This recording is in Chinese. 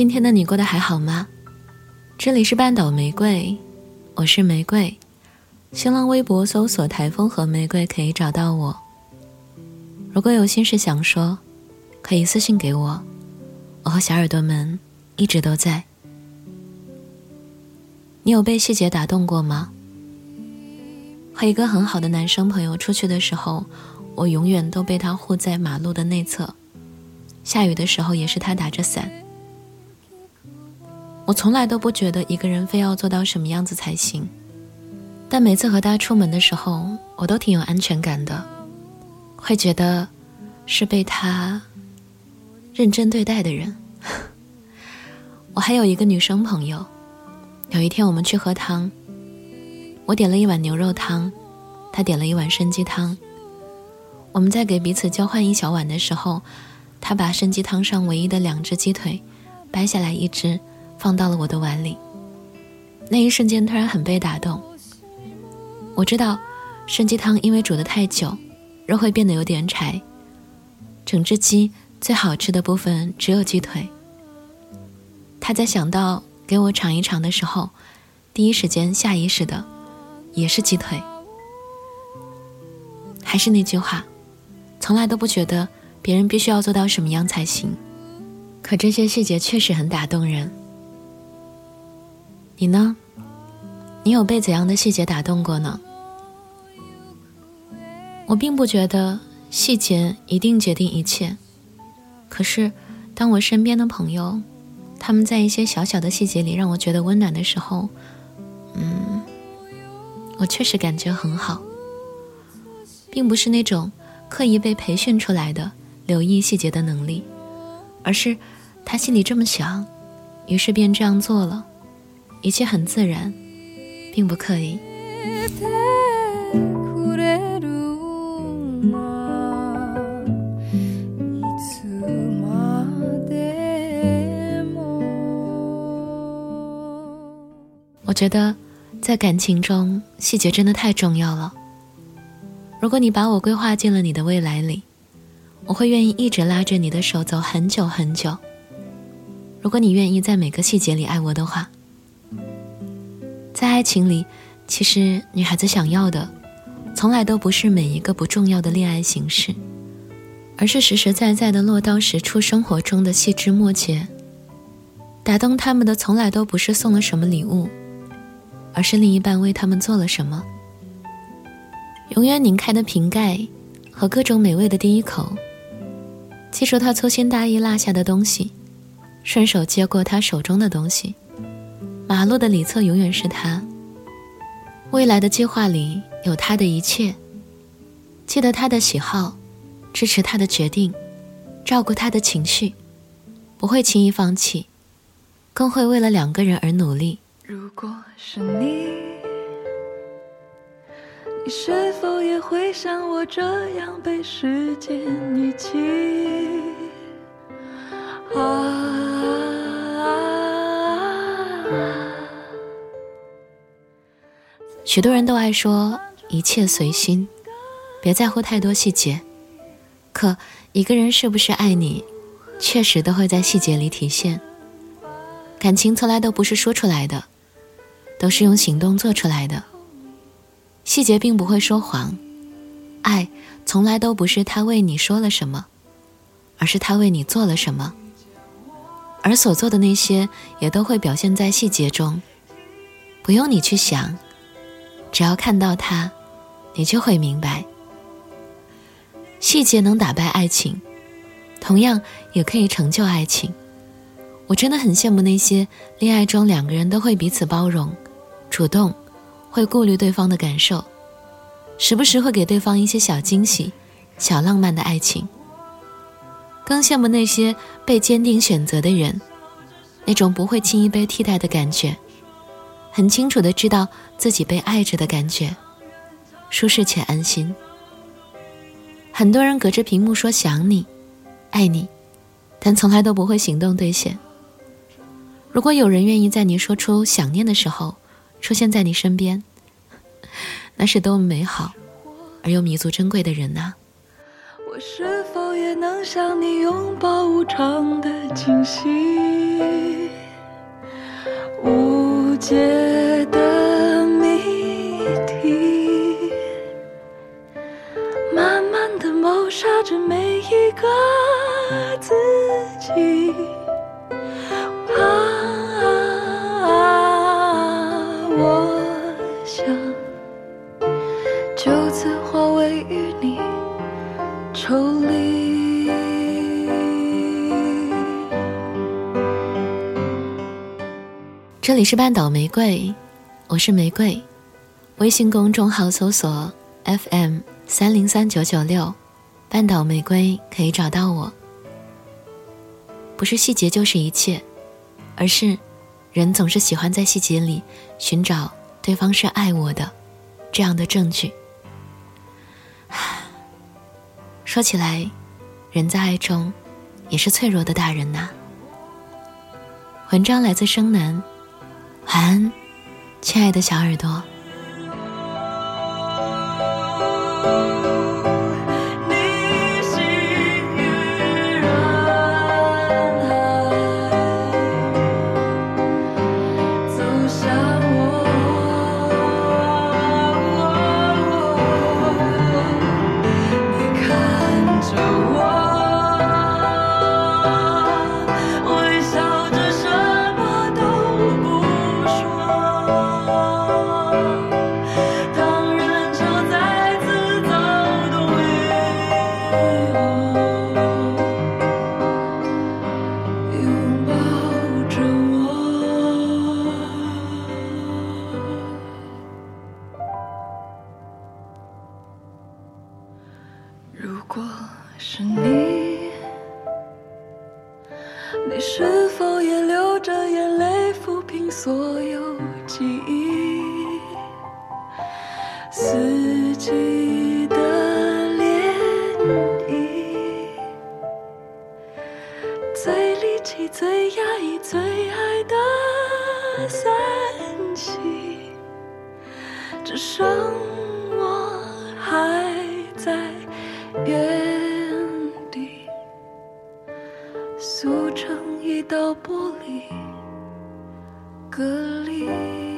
今天的你过得还好吗？这里是半岛玫瑰，我是玫瑰。新浪微博搜索“台风和玫瑰”可以找到我。如果有心事想说，可以私信给我。我和小耳朵们一直都在。你有被细节打动过吗？和一个很好的男生朋友出去的时候，我永远都被他护在马路的内侧。下雨的时候也是他打着伞。我从来都不觉得一个人非要做到什么样子才行，但每次和他出门的时候，我都挺有安全感的，会觉得是被他认真对待的人。我还有一个女生朋友，有一天我们去喝汤，我点了一碗牛肉汤，她点了一碗参鸡汤。我们在给彼此交换一小碗的时候，她把参鸡汤上唯一的两只鸡腿掰下来一只。放到了我的碗里，那一瞬间突然很被打动。我知道，参鸡汤因为煮得太久，肉会变得有点柴。整只鸡最好吃的部分只有鸡腿。他在想到给我尝一尝的时候，第一时间下意识的也是鸡腿。还是那句话，从来都不觉得别人必须要做到什么样才行，可这些细节确实很打动人。你呢？你有被怎样的细节打动过呢？我并不觉得细节一定决定一切，可是当我身边的朋友，他们在一些小小的细节里让我觉得温暖的时候，嗯，我确实感觉很好，并不是那种刻意被培训出来的留意细节的能力，而是他心里这么想，于是便这样做了。一切很自然，并不刻意。我觉得，在感情中，细节真的太重要了。如果你把我规划进了你的未来里，我会愿意一直拉着你的手走很久很久。如果你愿意在每个细节里爱我的话。在爱情里，其实女孩子想要的，从来都不是每一个不重要的恋爱形式，而是实实在在的落到实处生活中的细枝末节。打动他们的，从来都不是送了什么礼物，而是另一半为他们做了什么。永远拧开的瓶盖和各种美味的第一口，记住他粗心大意落下的东西，顺手接过他手中的东西。马路的里侧永远是他。未来的计划里有他的一切。记得他的喜好，支持他的决定，照顾他的情绪，不会轻易放弃，更会为了两个人而努力。如果是你，你是否也会像我这样被时间遗弃？啊。许多人都爱说一切随心，别在乎太多细节。可一个人是不是爱你，确实都会在细节里体现。感情从来都不是说出来的，都是用行动做出来的。细节并不会说谎，爱从来都不是他为你说了什么，而是他为你做了什么。而所做的那些，也都会表现在细节中，不用你去想。只要看到它，你就会明白。细节能打败爱情，同样也可以成就爱情。我真的很羡慕那些恋爱中两个人都会彼此包容、主动，会顾虑对方的感受，时不时会给对方一些小惊喜、小浪漫的爱情。更羡慕那些被坚定选择的人，那种不会轻易被替代的感觉。很清楚的知道自己被爱着的感觉，舒适且安心。很多人隔着屏幕说想你、爱你，但从来都不会行动兑现。如果有人愿意在你说出想念的时候出现在你身边，那是多么美好而又弥足珍贵的人呐！我是否也能像你拥抱无常的惊喜，无这里是半岛玫瑰，我是玫瑰。微信公众号搜索 FM 三零三九九六，半岛玫瑰可以找到我。不是细节就是一切，而是人总是喜欢在细节里寻找对方是爱我的这样的证据。说起来，人在爱中也是脆弱的大人呐。文章来自生南。晚安，亲爱的小耳朵。你是否也流着眼泪，抚平所有记忆，四季的涟漪，最离奇、最压抑、最爱的三季，只剩我。还玻璃，隔离。